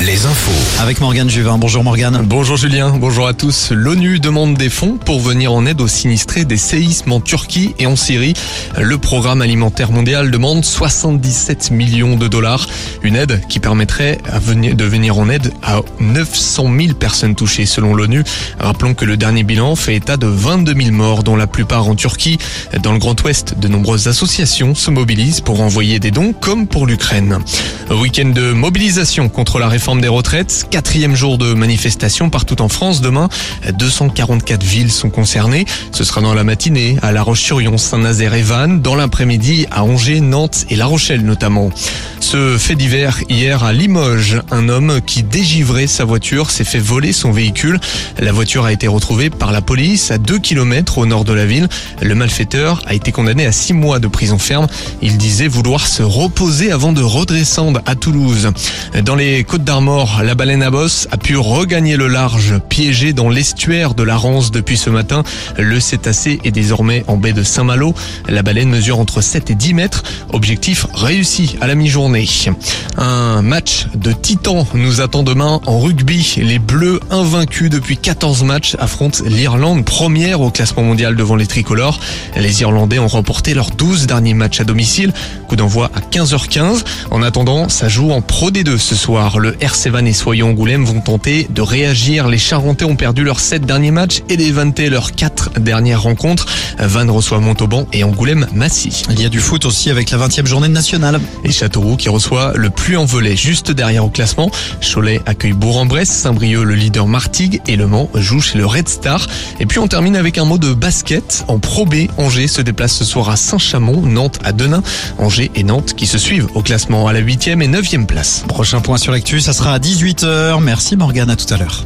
les infos. Avec Morgane Juvin. Bonjour Morgane. Bonjour Julien, bonjour à tous. L'ONU demande des fonds pour venir en aide aux sinistrés des séismes en Turquie et en Syrie. Le programme alimentaire mondial demande 77 millions de dollars. Une aide qui permettrait de venir en aide à 900 000 personnes touchées selon l'ONU. Rappelons que le dernier bilan fait état de 22 000 morts, dont la plupart en Turquie. Dans le Grand Ouest, de nombreuses associations se mobilisent pour envoyer des dons comme pour l'Ukraine. Week-end de mobilisation contre la réforme des retraites. Quatrième jour de manifestation partout en France. Demain, 244 villes sont concernées. Ce sera dans la matinée à La Roche-sur-Yon, Saint-Nazaire et Vannes. Dans l'après-midi à Angers, Nantes et La Rochelle notamment. Ce fait divers hier à Limoges. Un homme qui dégivrait sa voiture s'est fait voler son véhicule. La voiture a été retrouvée par la police à 2 km au nord de la ville. Le malfaiteur a été condamné à 6 mois de prison ferme. Il disait vouloir se reposer avant de redescendre à Toulouse. Dans les Côtes d'Armor, la baleine à bosse a pu regagner le large, piégé dans l'estuaire de la Rance depuis ce matin. Le cétacé est désormais en baie de Saint-Malo. La baleine mesure entre 7 et 10 mètres. Objectif réussi à la mi-journée. Un match de titan nous attend demain en rugby. Les Bleus, invaincus depuis 14 matchs, affrontent l'Irlande, première au classement mondial devant les tricolores. Les Irlandais ont remporté leurs 12 derniers matchs à domicile. Coup d'envoi à 15h15. En attendant, ça joue en Pro D2 ce soir. Le RC Van et Soyon Angoulême vont tenter de réagir. Les Charentais ont perdu leurs 7 derniers matchs et les Vantais leurs 4 dernières rencontres. Vannes reçoit Montauban et Angoulême Massy. Il y a du foot aussi avec la 20e journée nationale. Et Châteauroux qui reçoit le plus en volée juste derrière au classement. Cholet accueille Bourg-en-Bresse, Saint-Brieuc le leader Martigues et Le Mans joue chez le Red Star. Et puis on termine avec un mot de basket. En Pro B, Angers se déplace ce soir à Saint-Chamond, Nantes à Denain. Angers et Nantes qui se suivent au classement à la 8e et 9e place. Prochain point sur ça sera à 18h. Merci Morgane, à tout à l'heure.